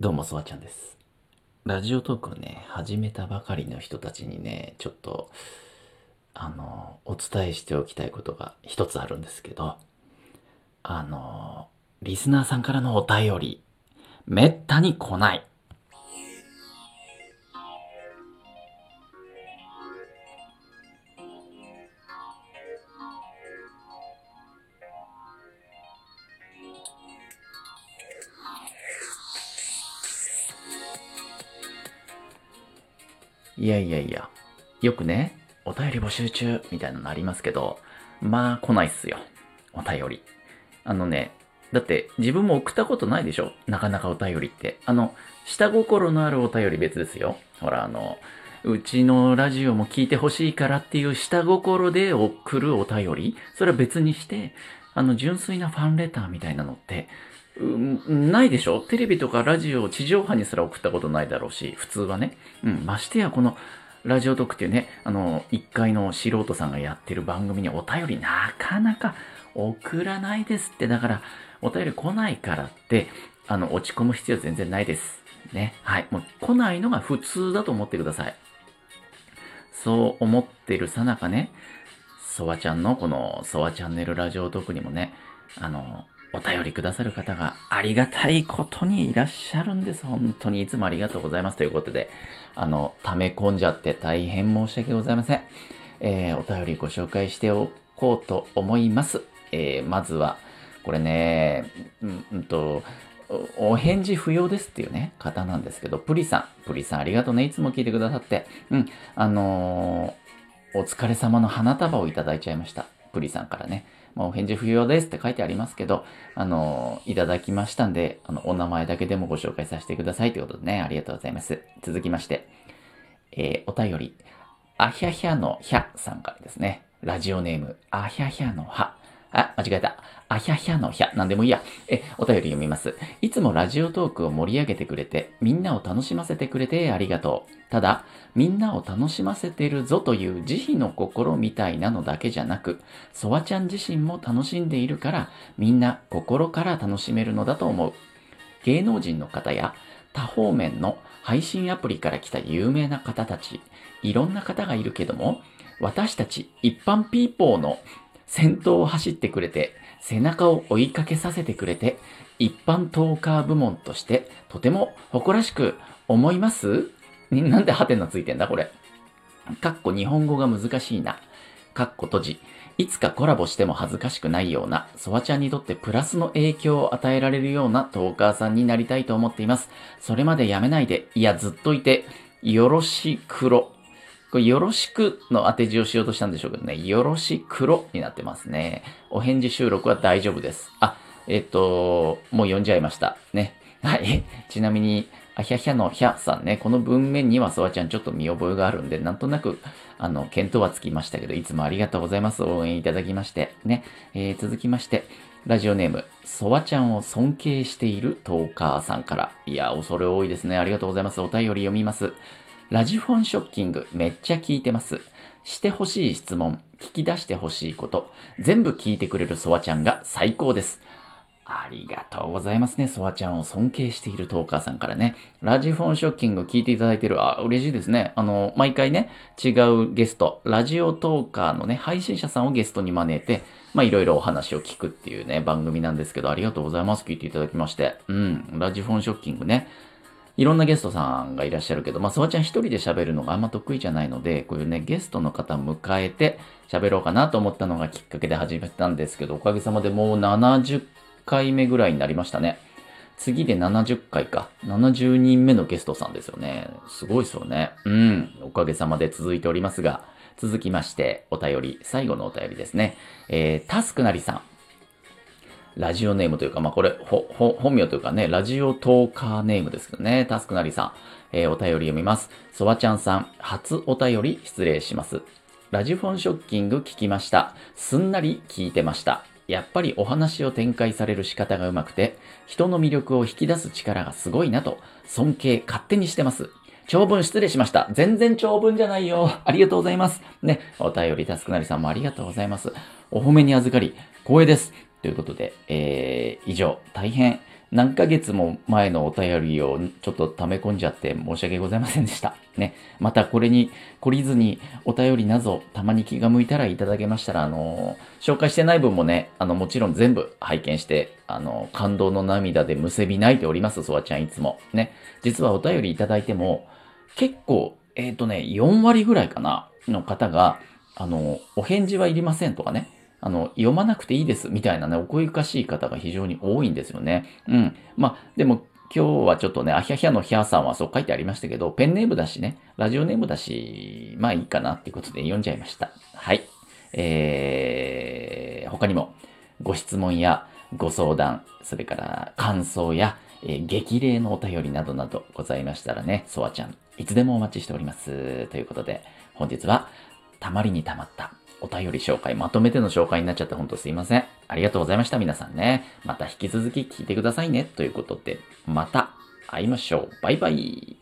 どうも、そわちゃんです。ラジオトークをね、始めたばかりの人たちにね、ちょっと、あの、お伝えしておきたいことが一つあるんですけど、あの、リスナーさんからのお便り、めったに来ない。いやいやいや、よくね、お便り募集中みたいなのありますけど、まあ来ないっすよ。お便り。あのね、だって自分も送ったことないでしょ？なかなかお便りって。あの、下心のあるお便り別ですよ。ほら、あの、うちのラジオも聞いてほしいからっていう下心で送るお便り？それは別にして、あの、純粋なファンレターみたいなのって、うんないでしょ？テレビとかラジオを地上波にすら送ったことないだろうし、普通はね。うん、ましてやこのラジオトークっていうね、あの、一階の素人さんがやってる番組にお便りなかなか送らないですって。だから、お便り来ないからって、あの、落ち込む必要全然ないです。ね。はい。もう来ないのが普通だと思ってください。そう思ってるさなかね、ソワちゃんのこのソワチャンネルラジオトークにもね、あの、お便りくださる方がありがたいことにいらっしゃるんです。本当にいつもありがとうございます。ということで、あの、溜め込んじゃって大変申し訳ございません。えー、お便りご紹介しておこうと思います。えー、まずは、これね、うん、うんと、お返事不要ですっていうね、方なんですけど、プリさん、プリさんありがとうね。いつも聞いてくださって。うん、あのー、お疲れ様の花束をいただいちゃいました。プリさんからね。まあ、お返事不要ですって書いてありますけど、あの、いただきましたんで、あの、お名前だけでもご紹介させてくださいということでね、ありがとうございます。続きまして、えー、お便り、あひゃひゃのひゃさんからですね。ラジオネーム、あひゃひゃのは。あ、間違えた。あひゃひゃのひゃ。なんでもいいや。え、お便り読みます。いつもラジオトークを盛り上げてくれて、みんなを楽しませてくれてありがとう。ただ、みんなを楽しませてるぞという慈悲の心みたいなのだけじゃなく、ソワちゃん自身も楽しんでいるから、みんな心から楽しめるのだと思う。芸能人の方や多方面の配信アプリから来た有名な方たち、いろんな方がいるけども、私たち一般ピーポーの先頭を走ってくれて、背中を追いかけさせてくれて、一般トーカー部門としてとても誇らしく思います？なんでハテナついてんだこれ。かっこ日本語が難しいな。かっこ閉じ。いつかコラボしても恥ずかしくないような、ソワちゃんにとってプラスの影響を与えられるようなトーカーさんになりたいと思っています。それまでやめないで、いやずっといて、よろしくろ。これ、よろしくの当て字をしようとしたんでしょうけどね、よろしくろになってますね。お返事収録は大丈夫です。あ、えっと、もう読んじゃいました。ね。はい。ちなみに、あひゃひゃのひゃさんね、この文面にはソワちゃんちょっと見覚えがあるんで、なんとなく、あの、検討はつきましたけど、いつもありがとうございます。応援いただきまして。ね。えー、続きまして、ラジオネーム、ソワちゃんを尊敬しているトーカーさんから。いや、恐れ多いですね。ありがとうございます。お便り読みます。ラジフォンショッキング、めっちゃ聞いてます。してほしい質問、聞き出してほしいこと、全部聞いてくれるソワちゃんが最高です。ありがとうございますね。ソワちゃんを尊敬しているトーカーさんからね。ラジフォンショッキング聞いていただいてる。あ、嬉しいですね。あの、毎回ね、違うゲスト、ラジオトーカーのね、配信者さんをゲストに招いて、まあ、いろいろお話を聞くっていうね、番組なんですけど、ありがとうございます。聞いていただきまして。うん、ラジフォンショッキングね。いろんなゲストさんがいらっしゃるけど、まあ、ソワちゃん一人で喋るのがあんま得意じゃないので、こういうね、ゲストの方迎えて喋ろうかなと思ったのがきっかけで始めたんですけど、おかげさまでもう70回目ぐらいになりましたね。次で70回か。70人目のゲストさんですよね。すごいですよね。うん。おかげさまで続いておりますが、続きまして、お便り、最後のお便りですね。えー、タスクなりさん。ラジオネームというか、まあ、これ、ほ、ほ、本名というかね、ラジオトーカーネームですけどね、タスクなりさん。えー、お便り読みます。ソワちゃんさん、初お便り失礼します。ラジフォンショッキング聞きました。すんなり聞いてました。やっぱりお話を展開される仕方がうまくて、人の魅力を引き出す力がすごいなと、尊敬勝手にしてます。長文失礼しました。全然長文じゃないよ。ありがとうございます。ね、お便りタスクなりさんもありがとうございます。お褒めに預かり、光栄です。ということで、えー、以上、大変何ヶ月も前のお便りをちょっと溜め込んじゃって申し訳ございませんでした。ね。またこれに懲りずにお便りなどたまに気が向いたらいただけましたら、あの紹介してない分もね、あの、もちろん全部拝見して、あの、感動の涙でむせび泣いております、ソワちゃんいつも。ね。実はお便りいただいても、結構、えっ、ー、とね、4割ぐらいかな、の方が、あの、お返事はいりませんとかね。あの、読まなくていいですみたいなね、お声かしい方が非常に多いんですよね。うん。まあ、でも今日はちょっとね、アヒャヒャのヒャさんはそう書いてありましたけど、ペンネームだしね、ラジオネームだし、まあいいかなっていうことで読んじゃいました。はい。えー、他にもご質問やご相談、それから感想や、えー、激励のお便りなどなどございましたらね、ソワちゃん、いつでもお待ちしております。ということで、本日は、たまりにたまったお便り紹介、まとめての紹介になっちゃってほんとすいません。ありがとうございました、皆さんね。また引き続き聞いてくださいね。ということで、また会いましょう。バイバイ。